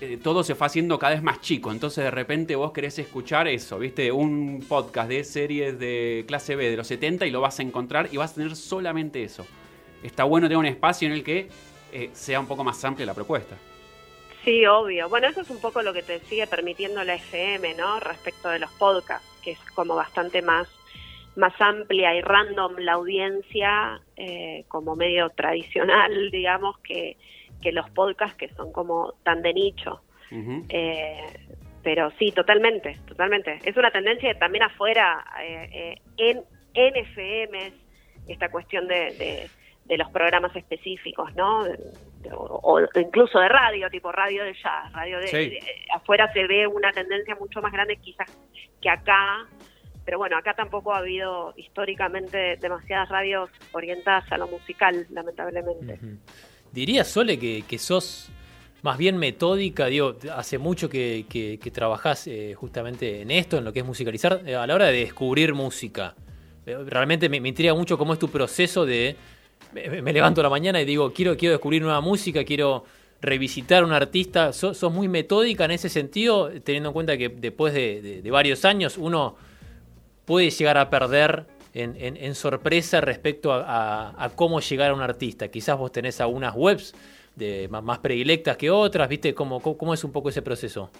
eh, todo se fue haciendo cada vez más chico. Entonces de repente vos querés escuchar eso, ¿viste? Un podcast de series de clase B de los 70 y lo vas a encontrar y vas a tener solamente eso. Está bueno tener un espacio en el que eh, sea un poco más amplia la propuesta. Sí, obvio. Bueno, eso es un poco lo que te sigue permitiendo la FM, ¿no? Respecto de los podcasts, que es como bastante más más amplia y random la audiencia eh, como medio tradicional, digamos, que, que, los podcasts que son como tan de nicho. Eh, pero sí, totalmente, totalmente. Es una tendencia también afuera, eh, en, en FM, esta cuestión de, de, los programas específicos, ¿no? O, incluso de radio, tipo radio de jazz, radio de, afuera se ve una tendencia mucho más grande quizás que acá, pero bueno, acá tampoco ha habido históricamente demasiadas radios orientadas a lo musical, lamentablemente. Diría, Sole, que, sos más bien metódica, digo, hace mucho que, que, trabajás eh, justamente en esto, en lo que es musicalizar, eh, a la hora de descubrir música. Eh, realmente me, intriga mucho cómo es tu proceso de... Me, levanto la mañana y digo, quiero, quiero descubrir nueva música, quiero revisitar un artista. ¿Sos, muy metódica en ese sentido, teniendo en cuenta que después de varios años uno puede llegar a perder en, sorpresa respecto a, cómo llegar a un artista. Quizás vos tenés algunas webs de, más, predilectas que otras, ¿viste? ¿Cómo, ¿Cómo, es un poco ese proceso?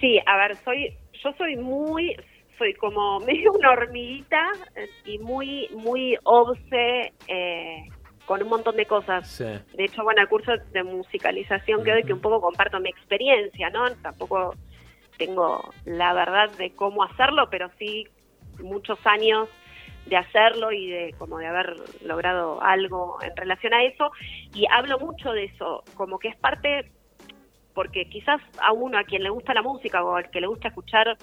Sí, a ver, soy yo soy muy, soy como medio una hormiguita eh, y muy, muy obse eh, con un montón de cosas. De hecho, bueno, el curso de musicalización que doy, que un poco comparto mi experiencia, ¿no? Tampoco tengo la verdad de cómo hacerlo, pero sí muchos años de hacerlo y de como de haber logrado algo en relación a eso y hablo mucho de eso como que es parte porque quizás a uno a quien le gusta la música o al que le gusta escuchar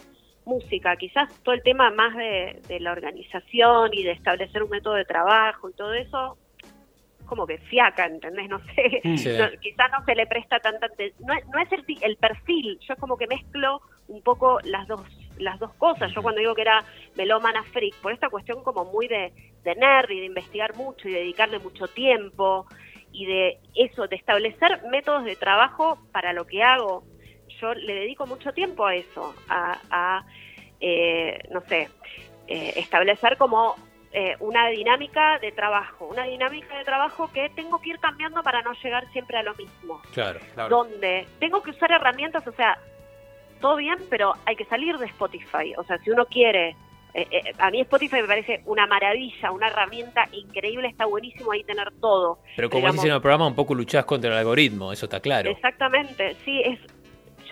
música quizás todo el tema más de, la organización y de establecer un método de trabajo y todo eso como que fiaca, ¿entendés? No sé, mm. quizás no se le presta tanta no, no es el, el perfil, yo como que mezclo un poco las dos las dos cosas. Yo cuando digo que era melómana freak, por esta cuestión como muy de, de nerd y de investigar mucho y dedicarle mucho tiempo y de eso, de establecer métodos de trabajo para lo que hago. Yo le dedico mucho tiempo a eso, a, eh, no sé, eh, establecer como eh, una dinámica de trabajo, una dinámica de trabajo que tengo que ir cambiando para no llegar siempre a lo mismo. Claro, claro. Donde tengo que usar herramientas, o sea, todo bien, pero hay que salir de Spotify. O sea, si uno quiere eh, eh, a mí Spotify me parece una maravilla, una herramienta increíble, está buenísimo ahí tener todo. Pero como dices en el programa, un poco luchás contra el algoritmo, eso está claro. Exactamente, sí, es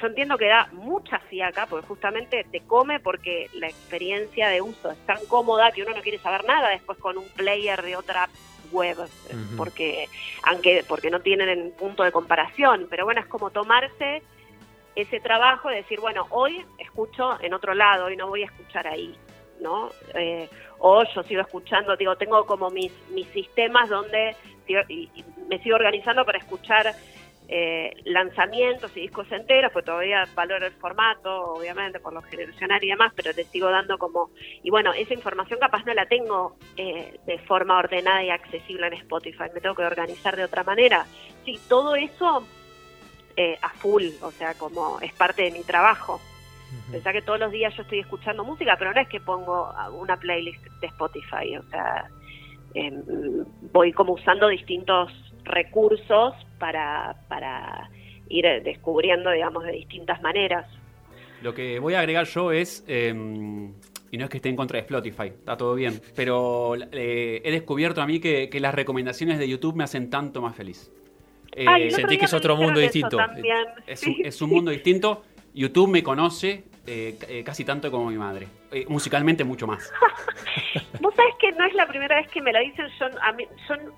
yo entiendo que da mucha fiaca, porque justamente te come porque la experiencia de uso es tan cómoda que uno no quiere saber nada después con un player de otra web, porque aunque porque no tienen punto de comparación, pero bueno, es como tomarse ese trabajo de decir, bueno, hoy escucho en otro lado y no voy a escuchar ahí, ¿no? Eh, o yo sigo escuchando, digo, tengo como mis, mis sistemas donde me sigo organizando para escuchar eh, lanzamientos y discos enteros, pues todavía valoro el formato, obviamente, por lo generacional y demás, pero te sigo dando como... Y bueno, esa información capaz no la tengo eh, de forma ordenada y accesible en Spotify, me tengo que organizar de otra manera. Sí, todo eso eh, a full, o sea, como es parte de mi trabajo. Pensá que todos los días yo estoy escuchando música, pero no es que pongo una playlist de Spotify, o sea, em, voy como usando distintos recursos para, para ir descubriendo, digamos, de distintas maneras. Lo que voy a agregar yo es, em, y no es que esté en contra de Spotify, está todo bien, pero eh, he descubierto a mí que, las recomendaciones de YouTube me hacen tanto más feliz. Eh, sentí que es otro mundo distinto. Es es un mundo distinto. YouTube me conoce, eh, eh, casi tanto como mi madre. Eh, musicalmente mucho más. Vos sabés que no es la primera vez que me lo dicen. Yo, a mí,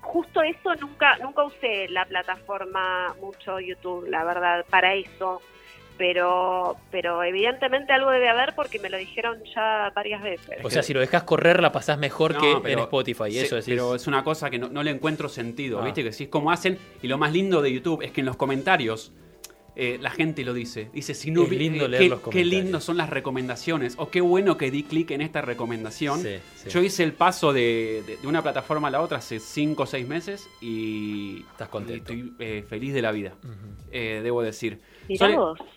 justo eso nunca, nunca usé la plataforma mucho YouTube, la verdad, para eso. Pero, pero evidentemente algo debe haber porque me lo dijeron ya varias veces. O sea, si lo dejas correr la pasás mejor que en Spotify. eso es. Pero es una cosa que no, le encuentro sentido, ah. ¿viste? Que si es como hacen. Y lo más lindo de YouTube es que en los comentarios eh, la gente lo dice. Dice, si no es lindo leer qué, los qué lindo son las recomendaciones. O qué bueno que di clic en esta recomendación. Yo hice el paso de, una plataforma a la otra hace 5 o 6 meses y, Estás contento. estoy eh, feliz de la vida, eh, debo decir.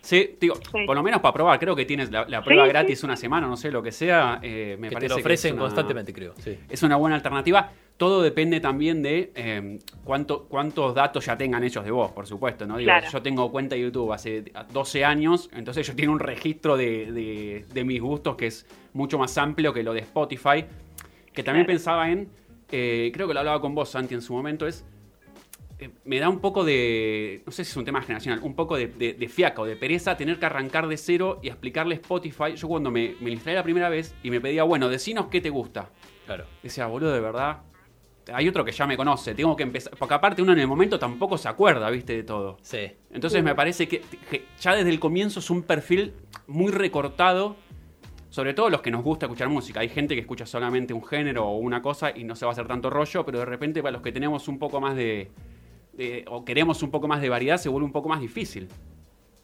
Sí, digo, por lo menos para probar. Creo que tienes la, prueba gratis una semana, no sé, lo que sea. me parece te lo ofrecen constantemente, creo. Es una buena alternativa. Todo depende también de eh, cuánto, cuántos datos ya tengan ellos de vos, por supuesto. ¿no? Yo tengo cuenta de YouTube hace 12 años, entonces ellos tienen un registro de, mis gustos que es mucho más amplio que lo de Spotify. Que también pensaba en, eh, creo que lo hablaba con vos, Santi, en su momento, es eh, me da un poco de, no sé si es un tema generacional, un poco de, de, fiaca o de pereza tener que arrancar de cero y explicarle Spotify. Yo cuando me, me instalé la primera vez y me pedía, bueno, decinos qué te gusta. Claro. Decía, boludo, de verdad, hay otro que ya me conoce, tengo que empezar, porque aparte uno en el momento tampoco se acuerda, viste, de todo. Sí. Entonces me parece que, ya desde el comienzo es un perfil muy recortado, sobre todo los que nos gusta escuchar música. Hay gente que escucha solamente un género o una cosa y no se va a hacer tanto rollo, pero de repente para los que tenemos un poco más de, o queremos un poco más de variedad se vuelve un poco más difícil.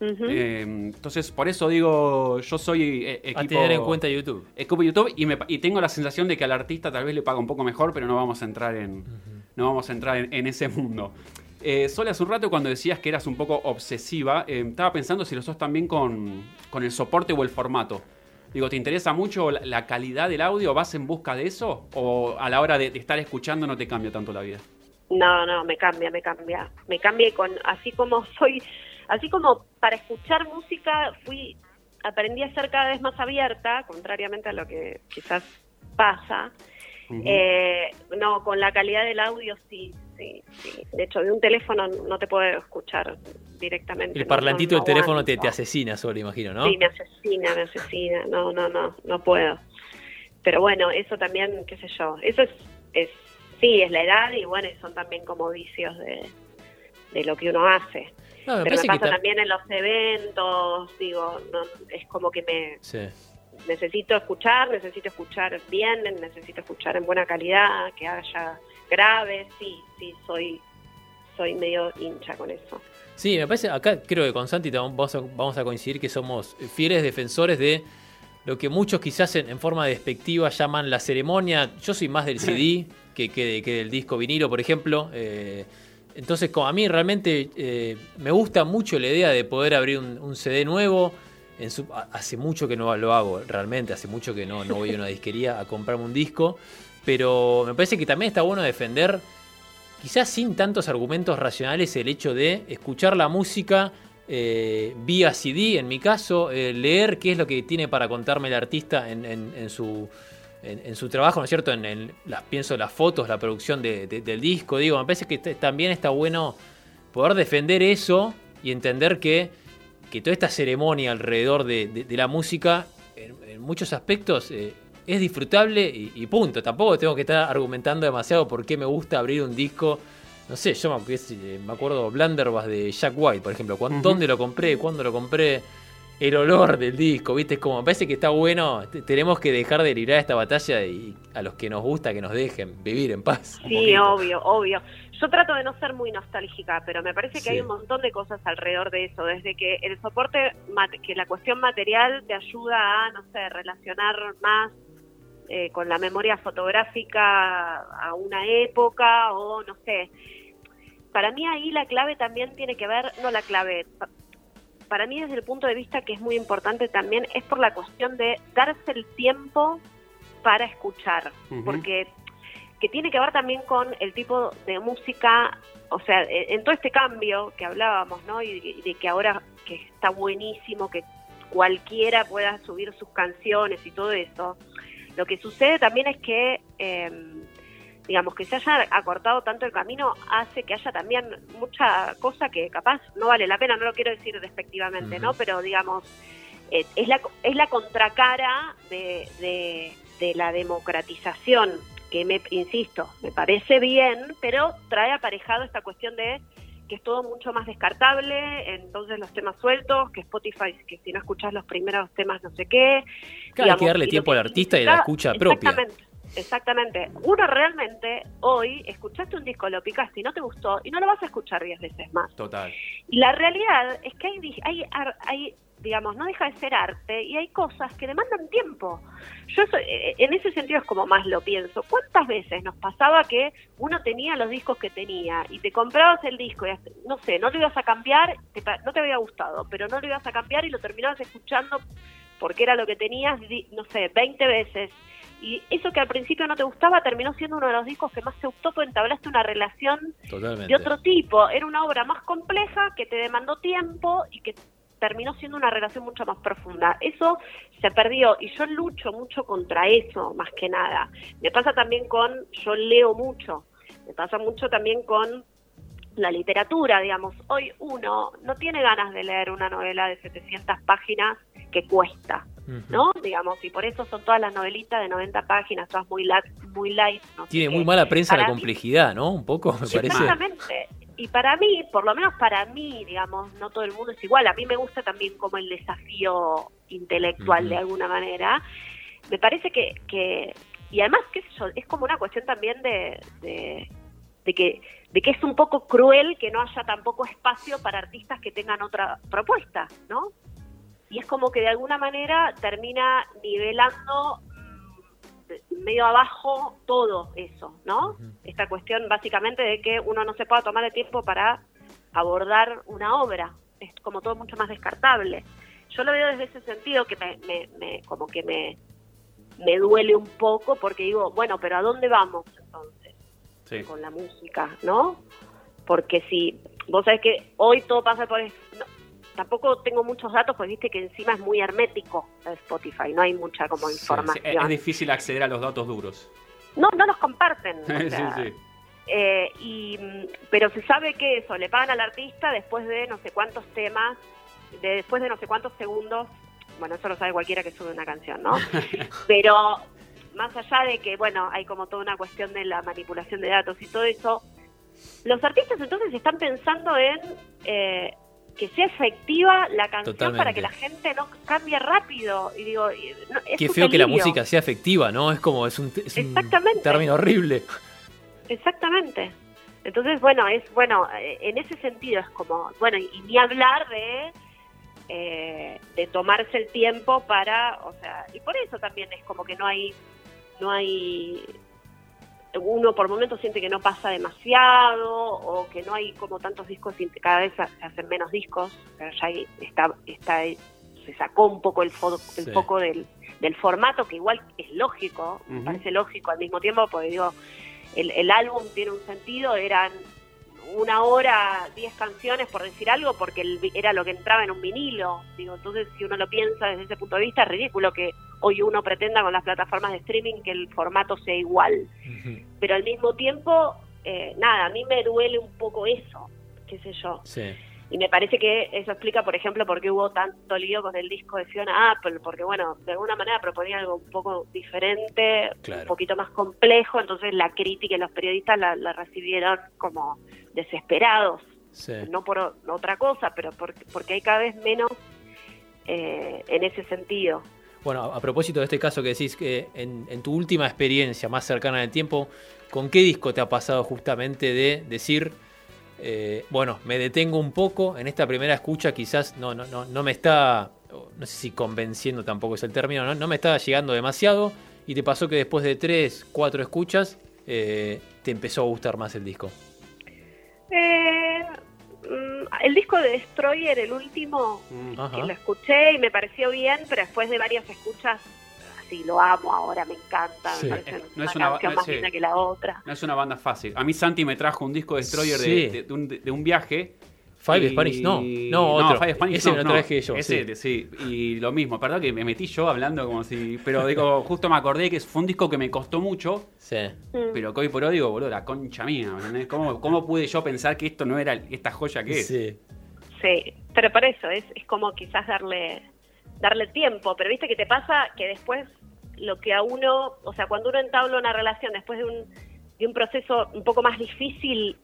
Eh, entonces, por eso digo, yo soy eh, equipo... A tener en cuenta YouTube. Equipo YouTube y, me, y, tengo la sensación de que al artista tal vez le paga un poco mejor, pero no vamos a entrar en, no vamos a entrar en, ese mundo. Eh, Solo hace un rato cuando decías que eras un poco obsesiva, eh, estaba pensando si lo sos también con, el soporte o el formato. Digo, ¿te interesa mucho la, calidad del audio? ¿Vas en busca de eso? ¿O a la hora de, de, estar escuchando no te cambia tanto la vida? No, no, me cambia, me cambia. Me cambia con, así como soy Así como para escuchar música fui aprendí a ser cada vez más abierta, contrariamente a lo que quizás pasa. Eh, no, con la calidad del audio sí, sí, sí. De hecho, de un teléfono no te puedo escuchar directamente. El parlantito del teléfono te, te, asesina, solo imagino, ¿no? Sí, me asesina, me asesina. No, no, no, no puedo. Pero bueno, eso también, qué sé yo, eso es, es sí, es la edad y bueno, son también como vicios de, de lo que uno hace. Pero me pasa también en los eventos, digo, es como que me necesito escuchar, necesito escuchar bien, necesito escuchar en buena calidad, que haya grave, sí, sí, soy, soy medio hincha con eso. Sí, me parece, acá creo que con Santi vamos a, vamos a coincidir que somos fieles defensores de lo que muchos quizás en, forma despectiva llaman la ceremonia. Yo soy más del CD que, que, que del disco vinilo, por ejemplo. Eh, entonces, como a mí realmente eh, me gusta mucho la idea de poder abrir un, CD nuevo. En hace mucho que no lo hago, realmente, hace mucho que no, no voy a una disquería a comprarme un disco. Pero me parece que también está bueno defender, quizás sin tantos argumentos racionales, el hecho de escuchar la música eh, vía CD, en mi caso, leer qué es lo que tiene para contarme el artista en su en, su trabajo, ¿no es cierto? En, las, pienso las fotos, la producción del disco, digo, me parece que también está bueno poder defender eso y entender que, que toda esta ceremonia alrededor de, la música, en, muchos aspectos, eh, es disfrutable y, punto. Tampoco tengo que estar argumentando demasiado por qué me gusta abrir un disco. No sé, yo me, me acuerdo Blunderbuss de Jack White, por ejemplo. ¿Dónde lo compré? ¿Cuándo lo compré? El olor del disco, ¿viste? Es como, me parece que está bueno, tenemos que dejar de librar esta batalla y a los que nos gusta que nos dejen vivir en paz. Sí, obvio, obvio. Yo trato de no ser muy nostálgica, pero me parece que hay un montón de cosas alrededor de eso, desde que el soporte, que la cuestión material te ayuda a, no sé, relacionar más eh, con la memoria fotográfica a una época o no sé. Para mí ahí la clave también tiene que ver, no la clave, para mí desde el punto de vista que es muy importante también es por la cuestión de darse el tiempo para escuchar, porque que tiene que ver también con el tipo de música, o sea, e, en todo este cambio que hablábamos, ¿no? Y de, que ahora que está buenísimo que cualquiera pueda subir sus canciones y todo eso, lo que sucede también es que eh, digamos, que se haya acortado tanto el camino hace que haya también mucha cosa que capaz no vale la pena, no lo quiero decir despectivamente, ¿no? Pero digamos, eh, es, la, es la contracara de, de, la democratización, que me, insisto, me parece bien, pero trae aparejado esta cuestión de que es todo mucho más descartable, entonces los temas sueltos, que Spotify, que si no escuchas los primeros temas no sé qué. Claro, hay que darle tiempo al artista y la escucha propia. Exactamente. Uno realmente hoy escuchaste un disco, lo picaste y no te gustó y no lo vas a escuchar diez veces más. Total. Y la realidad es que hay, hay, hay digamos, no deja de ser arte y hay cosas que demandan tiempo. Yo eh, en ese sentido es como más lo pienso. ¿Cuántas veces nos pasaba que uno tenía los discos que tenía y te comprabas el disco y no sé, no lo ibas a cambiar, no te había gustado, pero no lo ibas a cambiar y lo terminabas escuchando porque era lo que tenías, no sé, 20 veces y eso que al principio no te gustaba terminó siendo uno de los discos que más se optó, pues entablaste una relación de otro tipo. Era una obra más compleja que te demandó tiempo y que terminó siendo una relación mucho más profunda. Eso se perdió y yo lucho mucho contra eso, más que nada. Me pasa también con, yo leo mucho, me pasa mucho también con la literatura, digamos. Hoy uno no tiene ganas de leer una novela de 700 páginas que cuesta. ¿No? Digamos, y por eso son todas las novelitas de 90 páginas, todas muy, light, muy light. Tiene muy mala prensa la complejidad, ¿no? Un poco, me parece. Exactamente. Y para mí, por lo menos para mí, digamos, no todo el mundo es igual. A mí me gusta también como el desafío intelectual de alguna manera. Me parece que, que y además, qué sé yo, es como una cuestión también de, de, de que de que es un poco cruel que no haya tampoco espacio para artistas que tengan otra propuesta, ¿no? Y es como que de alguna manera termina nivelando mm, medio abajo todo eso, ¿no? Esta cuestión básicamente de que uno no se pueda tomar el tiempo para abordar una obra, es como todo mucho más descartable. Yo lo veo desde ese sentido que me, me, como que me, me duele un poco porque digo, bueno, pero ¿a dónde vamos entonces con la música, no? Porque si vos sabés que hoy todo pasa por tampoco tengo muchos datos, pues viste que encima es muy hermético Spotify, no hay mucha como información. es difícil acceder a los datos duros. No, no los comparten. Eh, y, pero se sabe que eso, le pagan al artista después de no sé cuántos temas, de, después de no sé cuántos segundos, bueno, eso lo sabe cualquiera que sube una canción, ¿no? pero más allá de que, bueno, hay como toda una cuestión de la manipulación de datos y todo eso, los artistas entonces están pensando en eh, que sea efectiva la canción para que la gente no cambie rápido. Y digo, Qué feo que la música sea efectiva, ¿no? Es como, es un, término horrible. Exactamente. Entonces, bueno, es bueno, eh, en ese sentido es como, bueno, y, ni hablar de, eh, de tomarse el tiempo para, o sea, y por eso también es como que no hay, no hay uno por momentos siente que no pasa demasiado o que no hay como tantos discos, cada vez se hacen menos discos, pero ya está, está, se sacó un poco el, el foco del, del, formato, que igual es lógico, me parece lógico al mismo tiempo, porque digo, el, el álbum tiene un sentido, eran una hora, diez canciones, por decir algo, porque era lo que entraba en un vinilo. Digo, entonces, si uno lo piensa desde ese punto de vista, es ridículo que hoy uno pretenda con las plataformas de streaming que el formato sea igual. Pero al mismo tiempo, eh, nada, a mí me duele un poco eso, qué sé yo. y me parece que eso explica, por ejemplo, por qué hubo tanto lío con el disco de Fiona Apple, porque bueno, de alguna manera proponía algo un poco diferente, un poquito más complejo, entonces la crítica y los periodistas la, recibieron como desesperados, no por otra cosa, pero porque, hay cada vez menos eh, en ese sentido. Bueno, a, propósito de este caso que decís, que en, en, tu última experiencia más cercana en el tiempo, ¿con qué disco te ha pasado justamente de decir, eh, bueno, me detengo un poco en esta primera escucha, quizás no, no, no, no me está, no sé si convenciendo tampoco es el término, no, no me está llegando demasiado y te pasó que después de tres, cuatro escuchas eh, te empezó a gustar más el disco. Eh, mm, el disco de Destroyer, el último, que lo escuché y me pareció bien, pero después de varias escuchas sí, lo amo ahora, me encanta, no es una, canción más linda que la otra. No es una banda fácil. A mí Santi me trajo un disco Destroyer de, de, un, viaje. Five Spanish, no, no, otro. Five Spanish, ese no, lo traje yo. Ese, sí. y lo mismo, perdón que me metí yo hablando como si. Pero digo, justo me acordé que fue un disco que me costó mucho. Sí. Pero que hoy por hoy digo, boludo, la concha mía, ¿Cómo, ¿Cómo pude yo pensar que esto no era esta joya que es? Sí. Sí, pero por eso, es, es como quizás darle darle tiempo, pero viste que te pasa que después lo que a uno, o sea, cuando uno entabla una relación después de un, de un proceso un poco más difícil,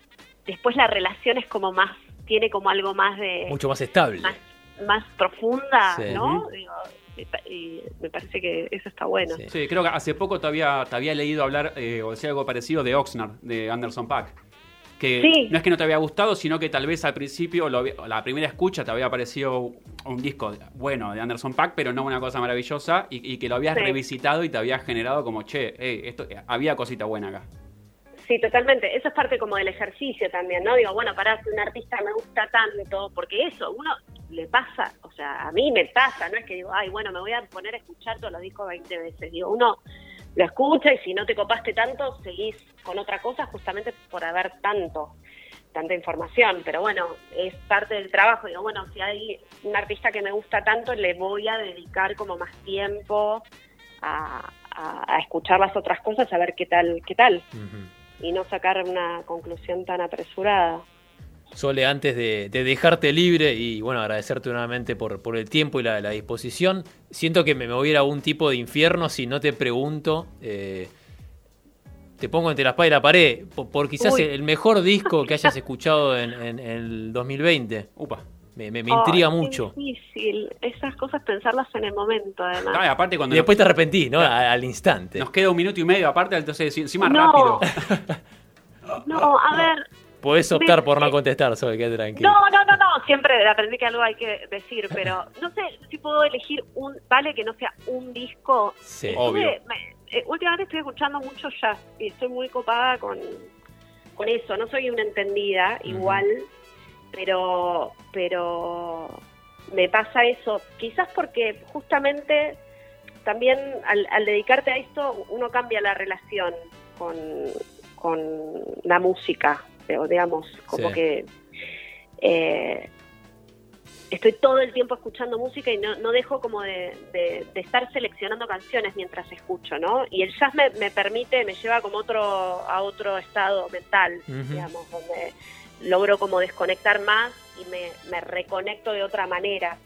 después la relación es como más, tiene como algo más de... Mucho más estable. Más, profunda, ¿no? y me parece que eso está bueno. Sí, creo que hace poco te había, te había leído hablar eh, o decir algo parecido de Oxnard, de Anderson Pack que no es que no te había gustado, sino que tal vez al principio, la primera escucha te había parecido un disco bueno de Anderson Pack, pero no una cosa maravillosa, y, que lo habías revisitado y te había generado como, che, esto, había cosita buena acá. Sí, totalmente. Eso es parte como del ejercicio también, ¿no? Digo, bueno, para que un artista me gusta tanto, porque eso, uno le pasa, o sea, a mí me pasa, no es que digo, ay, bueno, me voy a poner a escuchar todos los discos 20 veces. Digo, uno lo escucha y si no te copaste tanto, seguís con otra cosa justamente por haber tanto, tanta información. Pero bueno, es parte del trabajo. Digo, bueno, si hay un artista que me gusta tanto, le voy a dedicar como más tiempo a, escuchar las otras cosas, a ver qué tal, qué tal. Y no sacar una conclusión tan apresurada. Sole, antes de, dejarte libre y bueno, agradecerte nuevamente por, por el tiempo y la, disposición, siento que me moviera un tipo de infierno si no te pregunto. Eh, te pongo entre la espada y la pared, por, quizás el mejor disco que hayas escuchado en, el 2020. Upa. Me, intriga mucho. difícil. Esas cosas pensarlas en el momento, además. aparte cuando y después te arrepentís, ¿no? Al, instante. Nos queda un minuto y medio, aparte, entonces encima rápido. no, a ver, Puedes optar por no contestar, Sol, quédate tranquilo. No, no, no, no, siempre aprendí que algo hay que decir, pero no sé si puedo elegir un, vale que no sea un disco. Sí, obvio. Eh, últimamente estoy escuchando mucho jazz y estoy muy copada con, con eso. No soy una entendida igual, pero, pero me pasa eso. Quizás porque justamente también al, al dedicarte a esto uno cambia la relación con, con la música digamos, como que eh, estoy todo el tiempo escuchando música y no, no dejo como de, estar seleccionando canciones mientras escucho, ¿no? Y el jazz me, me permite, me lleva como otro, a otro estado mental, digamos, donde logro como desconectar más y me, me reconecto de otra manera.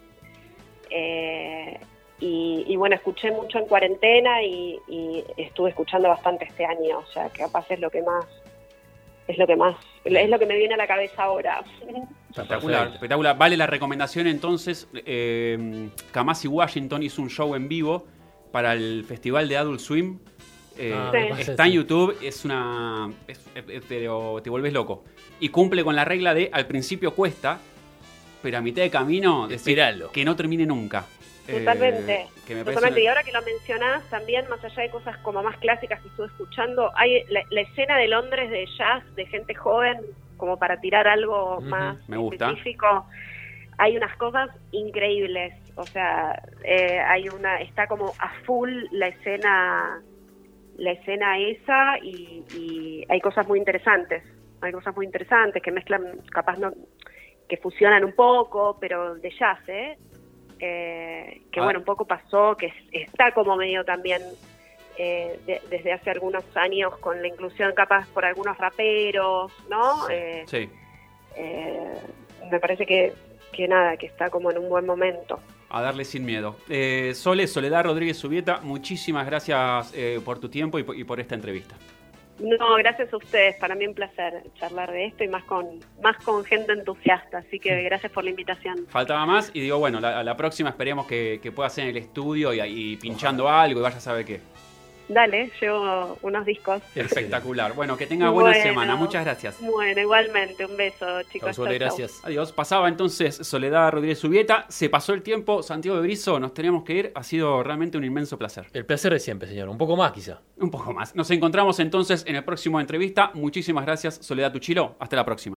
Eh, y, bueno, escuché mucho en cuarentena y, y, estuve escuchando bastante este año, o sea, que capaz es lo que más es lo que más, es lo que me viene a la cabeza ahora. Espectacular, espectacular. Vale la recomendación entonces. Eh, Kamasi Washington hizo un show en vivo para el festival de Adult Swim. Eh, ah, está en YouTube, es una. pero te vuelves loco. Y cumple con la regla de al principio cuesta, pero a mitad de camino, que no termine nunca. Totalmente. Eh, totalmente. Y ahora que lo mencionás, también, más allá de cosas como más clásicas que estuve escuchando, hay la, escena de Londres de jazz, de gente joven, como para tirar algo más específico. Hay unas cosas increíbles. O sea, eh, hay una, está como a full la escena, la escena esa y, y hay cosas muy interesantes. Hay cosas muy interesantes que mezclan, capaz no, que fusionan un poco, pero de jazz, ¿eh? Eh, que ah. bueno, un poco pasó, que está como medio también eh, desde hace algunos años con la inclusión capaz por algunos raperos, ¿no? sí. Eh, me parece que, que nada, que está como en un buen momento. A darle sin miedo. Eh, Sole, Soledad Rodríguez Subieta, muchísimas gracias eh, por tu tiempo y, y por esta entrevista. No, gracias a ustedes. Para mí un placer charlar de esto y más con más con gente entusiasta. Así que gracias por la invitación. Faltaba más y digo, bueno, la, la próxima esperemos que, que pueda ser en el estudio y, y pinchando algo y vaya a saber qué. Dale, llevo unos discos. Espectacular. Bueno, que tenga buena Bueno. semana. Muchas gracias. Bueno, igualmente. Un beso, chicos. Chau, gracias. Adiós. Pasaba entonces Soledad Rodríguez Subieta. Se pasó el tiempo. Santiago de Brizo, nos tenemos que ir. Ha sido realmente un inmenso placer. El placer de siempre, señor. Un poco más, quizá. Un poco más. Nos encontramos entonces en el próximo entrevista. Muchísimas gracias, Soledad Tuchilo. Hasta la próxima.